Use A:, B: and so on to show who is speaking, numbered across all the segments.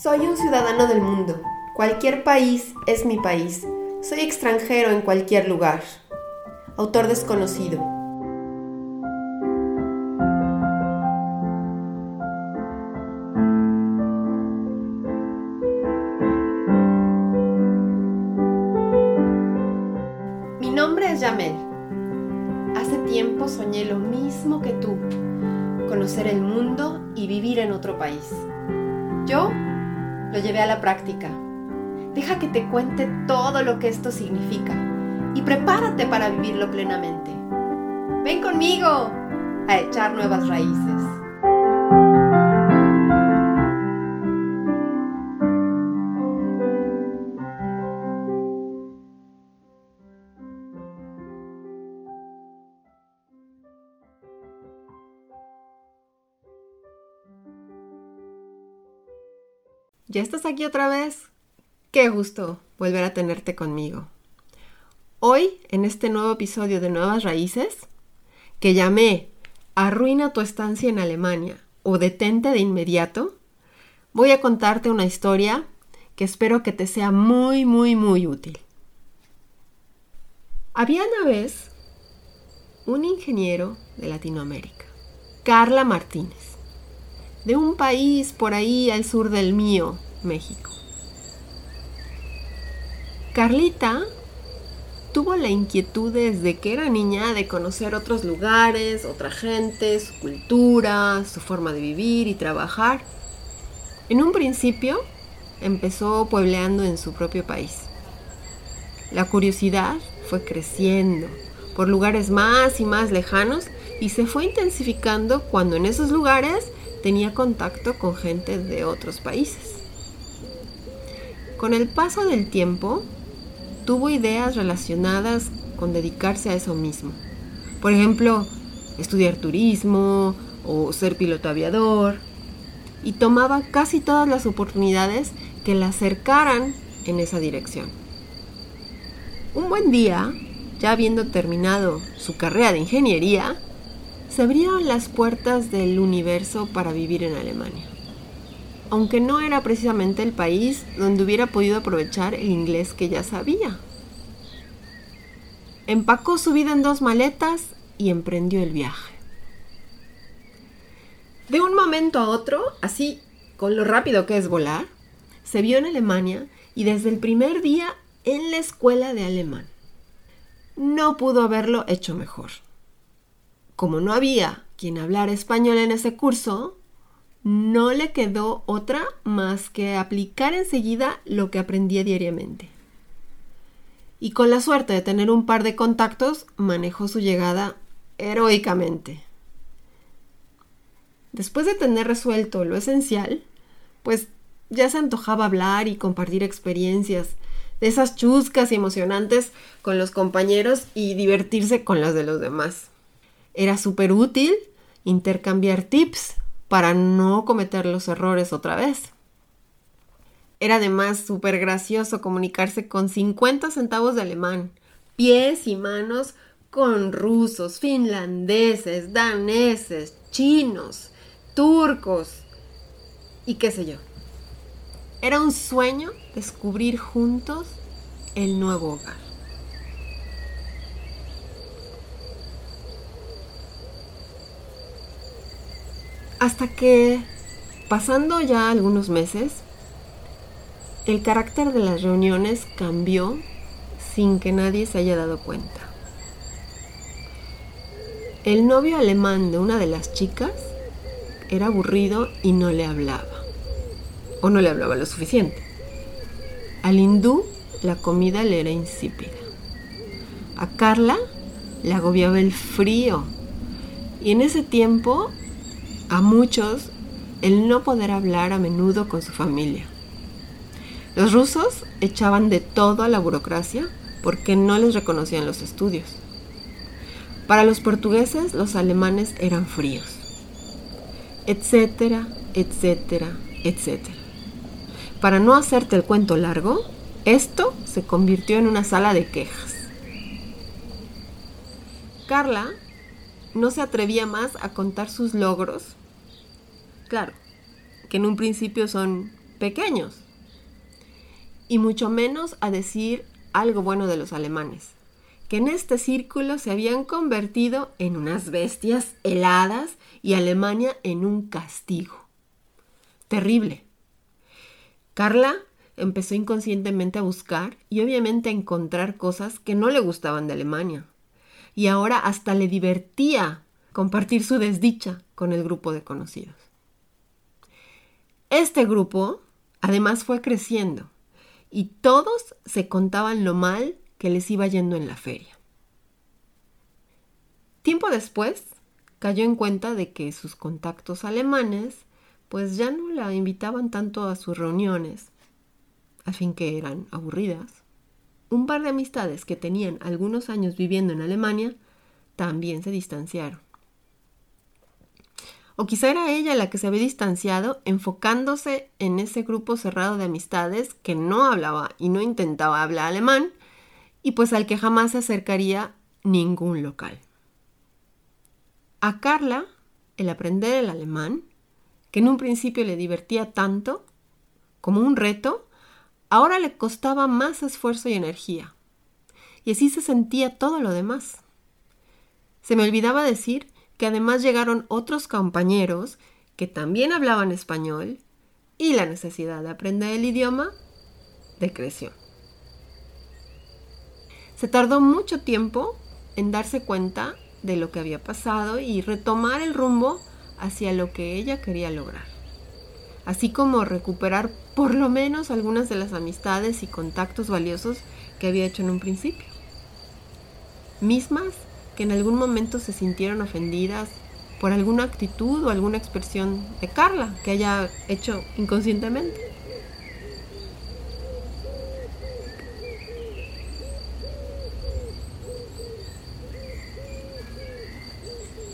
A: Soy un ciudadano del mundo. Cualquier país es mi país. Soy extranjero en cualquier lugar. Autor desconocido. Mi nombre es Yamel. Hace tiempo soñé lo mismo que tú, conocer el mundo y vivir en otro país. Yo lo llevé a la práctica. Deja que te cuente todo lo que esto significa y prepárate para vivirlo plenamente. Ven conmigo a echar nuevas raíces. ¿Ya estás aquí otra vez? Qué gusto volver a tenerte conmigo. Hoy, en este nuevo episodio de Nuevas Raíces, que llamé Arruina tu estancia en Alemania o Detente de inmediato, voy a contarte una historia que espero que te sea muy, muy, muy útil. Había una vez un ingeniero de Latinoamérica, Carla Martínez de un país por ahí al sur del mío, México. Carlita tuvo la inquietud desde que era niña de conocer otros lugares, otra gente, su cultura, su forma de vivir y trabajar. En un principio empezó puebleando en su propio país. La curiosidad fue creciendo por lugares más y más lejanos y se fue intensificando cuando en esos lugares tenía contacto con gente de otros países. Con el paso del tiempo, tuvo ideas relacionadas con dedicarse a eso mismo. Por ejemplo, estudiar turismo o ser piloto aviador. Y tomaba casi todas las oportunidades que la acercaran en esa dirección. Un buen día, ya habiendo terminado su carrera de ingeniería, se abrieron las puertas del universo para vivir en Alemania. Aunque no era precisamente el país donde hubiera podido aprovechar el inglés que ya sabía. Empacó su vida en dos maletas y emprendió el viaje. De un momento a otro, así con lo rápido que es volar, se vio en Alemania y desde el primer día en la escuela de alemán. No pudo haberlo hecho mejor como no había quien hablara español en ese curso, no le quedó otra más que aplicar enseguida lo que aprendía diariamente. Y con la suerte de tener un par de contactos, manejó su llegada heroicamente. Después de tener resuelto lo esencial, pues ya se antojaba hablar y compartir experiencias, de esas chuscas y emocionantes con los compañeros y divertirse con las de los demás. Era súper útil intercambiar tips para no cometer los errores otra vez. Era además súper gracioso comunicarse con 50 centavos de alemán, pies y manos con rusos, finlandeses, daneses, chinos, turcos y qué sé yo. Era un sueño descubrir juntos el nuevo hogar. Hasta que, pasando ya algunos meses, el carácter de las reuniones cambió sin que nadie se haya dado cuenta. El novio alemán de una de las chicas era aburrido y no le hablaba. O no le hablaba lo suficiente. Al hindú la comida le era insípida. A Carla le agobiaba el frío. Y en ese tiempo a muchos el no poder hablar a menudo con su familia. Los rusos echaban de todo a la burocracia porque no les reconocían los estudios. Para los portugueses los alemanes eran fríos, etcétera, etcétera, etcétera. Para no hacerte el cuento largo, esto se convirtió en una sala de quejas. Carla no se atrevía más a contar sus logros Claro, que en un principio son pequeños. Y mucho menos a decir algo bueno de los alemanes, que en este círculo se habían convertido en unas bestias heladas y Alemania en un castigo. Terrible. Carla empezó inconscientemente a buscar y obviamente a encontrar cosas que no le gustaban de Alemania. Y ahora hasta le divertía compartir su desdicha con el grupo de conocidos. Este grupo además fue creciendo y todos se contaban lo mal que les iba yendo en la feria. Tiempo después, cayó en cuenta de que sus contactos alemanes pues ya no la invitaban tanto a sus reuniones, a fin que eran aburridas. Un par de amistades que tenían algunos años viviendo en Alemania también se distanciaron. O quizá era ella la que se había distanciado enfocándose en ese grupo cerrado de amistades que no hablaba y no intentaba hablar alemán y pues al que jamás se acercaría ningún local. A Carla, el aprender el alemán, que en un principio le divertía tanto como un reto, ahora le costaba más esfuerzo y energía. Y así se sentía todo lo demás. Se me olvidaba decir que además llegaron otros compañeros que también hablaban español y la necesidad de aprender el idioma decreció. Se tardó mucho tiempo en darse cuenta de lo que había pasado y retomar el rumbo hacia lo que ella quería lograr, así como recuperar por lo menos algunas de las amistades y contactos valiosos que había hecho en un principio. Mismas que en algún momento se sintieron ofendidas por alguna actitud o alguna expresión de Carla que haya hecho inconscientemente.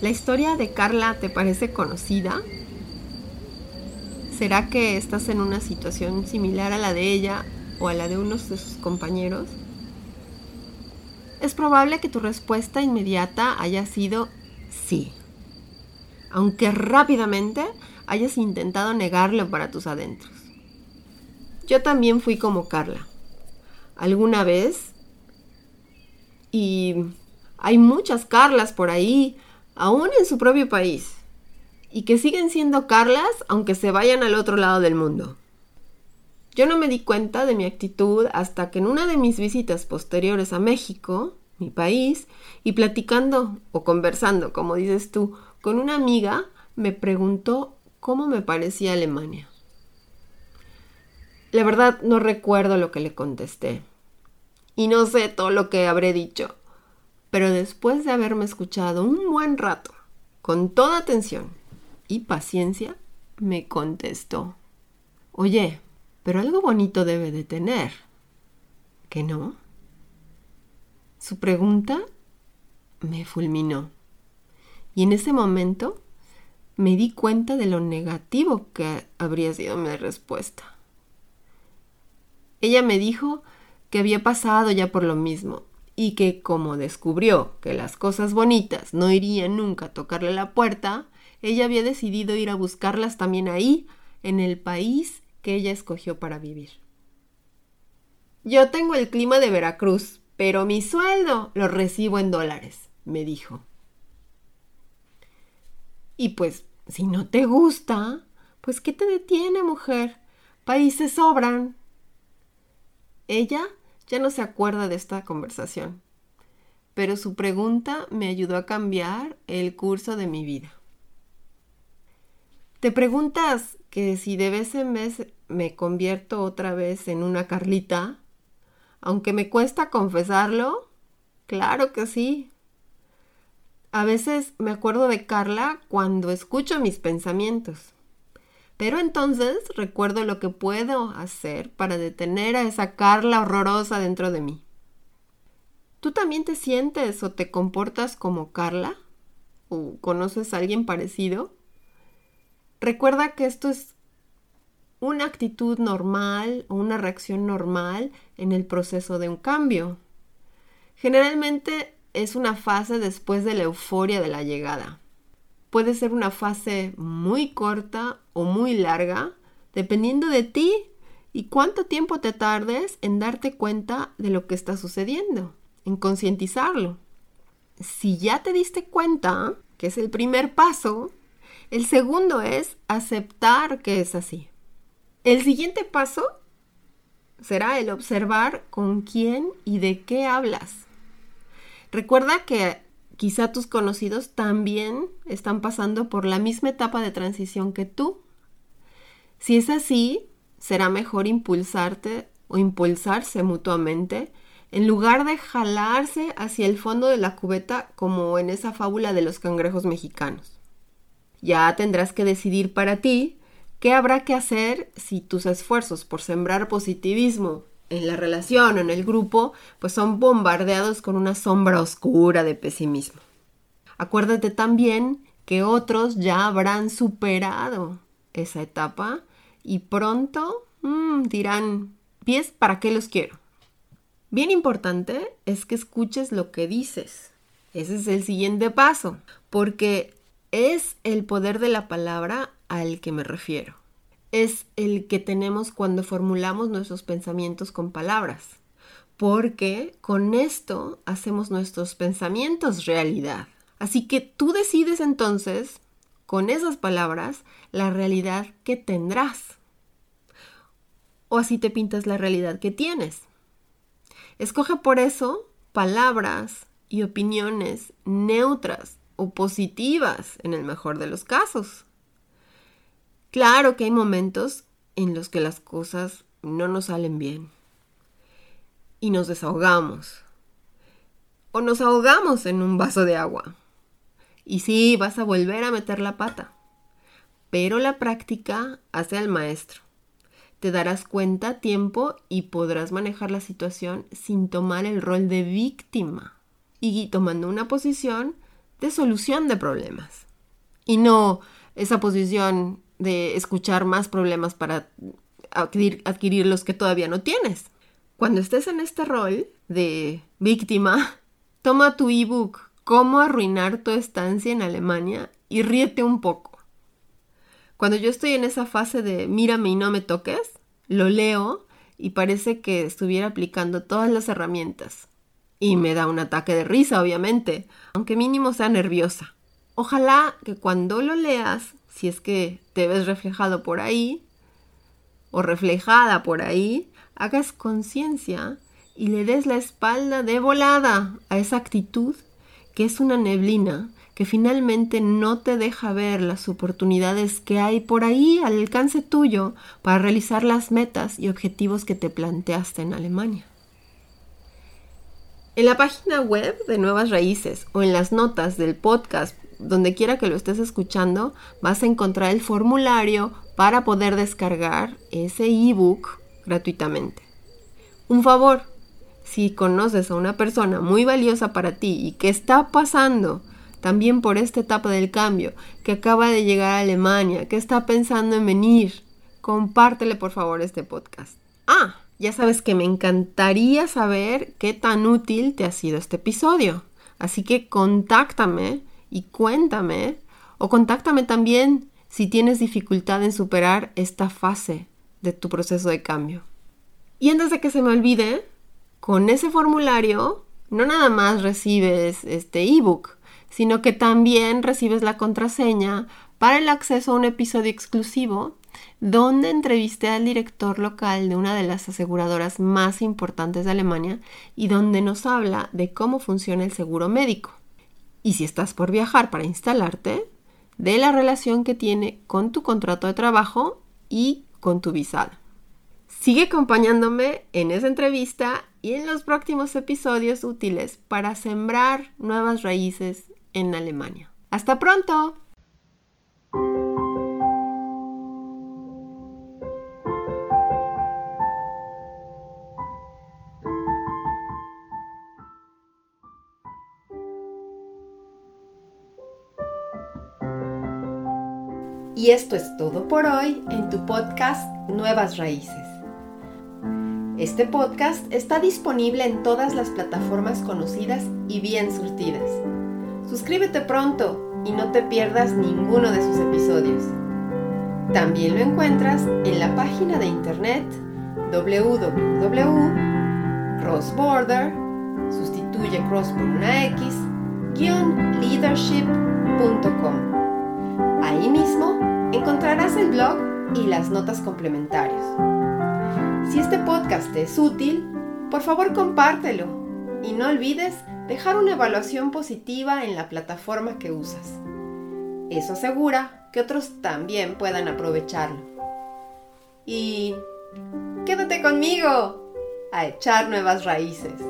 A: ¿La historia de Carla te parece conocida? ¿Será que estás en una situación similar a la de ella o a la de unos de sus compañeros? es probable que tu respuesta inmediata haya sido sí, aunque rápidamente hayas intentado negarlo para tus adentros. Yo también fui como Carla. Alguna vez, y hay muchas Carlas por ahí, aún en su propio país, y que siguen siendo Carlas aunque se vayan al otro lado del mundo. Yo no me di cuenta de mi actitud hasta que en una de mis visitas posteriores a México, mi país, y platicando o conversando, como dices tú, con una amiga, me preguntó cómo me parecía Alemania. La verdad no recuerdo lo que le contesté. Y no sé todo lo que habré dicho. Pero después de haberme escuchado un buen rato, con toda atención y paciencia, me contestó. Oye, pero algo bonito debe de tener. ¿Que no? Su pregunta me fulminó. Y en ese momento me di cuenta de lo negativo que habría sido mi respuesta. Ella me dijo que había pasado ya por lo mismo y que como descubrió que las cosas bonitas no irían nunca a tocarle la puerta, ella había decidido ir a buscarlas también ahí, en el país que ella escogió para vivir. Yo tengo el clima de Veracruz, pero mi sueldo lo recibo en dólares, me dijo. Y pues, si no te gusta, pues ¿qué te detiene, mujer? Países sobran. Ella ya no se acuerda de esta conversación, pero su pregunta me ayudó a cambiar el curso de mi vida. Te preguntas que si de vez en vez me convierto otra vez en una Carlita, aunque me cuesta confesarlo, claro que sí. A veces me acuerdo de Carla cuando escucho mis pensamientos. Pero entonces recuerdo lo que puedo hacer para detener a esa Carla horrorosa dentro de mí. ¿Tú también te sientes o te comportas como Carla? ¿O conoces a alguien parecido? Recuerda que esto es una actitud normal o una reacción normal en el proceso de un cambio. Generalmente es una fase después de la euforia de la llegada. Puede ser una fase muy corta o muy larga, dependiendo de ti y cuánto tiempo te tardes en darte cuenta de lo que está sucediendo, en concientizarlo. Si ya te diste cuenta, que es el primer paso, el segundo es aceptar que es así. El siguiente paso será el observar con quién y de qué hablas. Recuerda que quizá tus conocidos también están pasando por la misma etapa de transición que tú. Si es así, será mejor impulsarte o impulsarse mutuamente en lugar de jalarse hacia el fondo de la cubeta como en esa fábula de los cangrejos mexicanos. Ya tendrás que decidir para ti qué habrá que hacer si tus esfuerzos por sembrar positivismo en la relación o en el grupo pues son bombardeados con una sombra oscura de pesimismo. Acuérdate también que otros ya habrán superado esa etapa y pronto mm, dirán, pies, ¿para qué los quiero? Bien importante es que escuches lo que dices. Ese es el siguiente paso, porque es el poder de la palabra al que me refiero. Es el que tenemos cuando formulamos nuestros pensamientos con palabras, porque con esto hacemos nuestros pensamientos realidad. Así que tú decides entonces, con esas palabras, la realidad que tendrás. O así te pintas la realidad que tienes. Escoge por eso palabras y opiniones neutras o positivas en el mejor de los casos. Claro que hay momentos en los que las cosas no nos salen bien y nos desahogamos o nos ahogamos en un vaso de agua. Y sí, vas a volver a meter la pata, pero la práctica hace al maestro te darás cuenta a tiempo y podrás manejar la situación sin tomar el rol de víctima y tomando una posición de solución de problemas. Y no esa posición de escuchar más problemas para adquirir, los que todavía no tienes. Cuando estés en este rol de víctima, toma tu ebook Cómo arruinar tu estancia en Alemania y ríete un poco. Cuando yo estoy en esa fase de mírame y no me toques, lo leo y parece que estuviera aplicando todas las herramientas. Y me da un ataque de risa, obviamente, aunque mínimo sea nerviosa. Ojalá que cuando lo leas, si es que te ves reflejado por ahí, o reflejada por ahí, hagas conciencia y le des la espalda de volada a esa actitud que es una neblina que finalmente no te deja ver las oportunidades que hay por ahí al alcance tuyo para realizar las metas y objetivos que te planteaste en Alemania. En la página web de Nuevas Raíces o en las notas del podcast, donde quiera que lo estés escuchando, vas a encontrar el formulario para poder descargar ese ebook gratuitamente. Un favor, si conoces a una persona muy valiosa para ti y que está pasando también por esta etapa del cambio, que acaba de llegar a Alemania, que está pensando en venir, compártele por favor este podcast. Ah, ya sabes que me encantaría saber qué tan útil te ha sido este episodio. Así que contáctame y cuéntame, o contáctame también si tienes dificultad en superar esta fase de tu proceso de cambio. Y antes de que se me olvide, con ese formulario no nada más recibes este ebook, sino que también recibes la contraseña para el acceso a un episodio exclusivo donde entrevisté al director local de una de las aseguradoras más importantes de Alemania y donde nos habla de cómo funciona el seguro médico. Y si estás por viajar para instalarte, de la relación que tiene con tu contrato de trabajo y con tu visado. Sigue acompañándome en esa entrevista y en los próximos episodios útiles para sembrar nuevas raíces en Alemania. ¡Hasta pronto! Y esto es todo por hoy en tu podcast Nuevas Raíces. Este podcast está disponible en todas las plataformas conocidas y bien surtidas. Suscríbete pronto y no te pierdas ninguno de sus episodios. También lo encuentras en la página de internet www.crossborder, sustituye cross por una X, leadership.com. Ahí mismo encontrarás el blog y las notas complementarias. Si este podcast te es útil, por favor compártelo y no olvides dejar una evaluación positiva en la plataforma que usas. Eso asegura que otros también puedan aprovecharlo. Y quédate conmigo a echar nuevas raíces.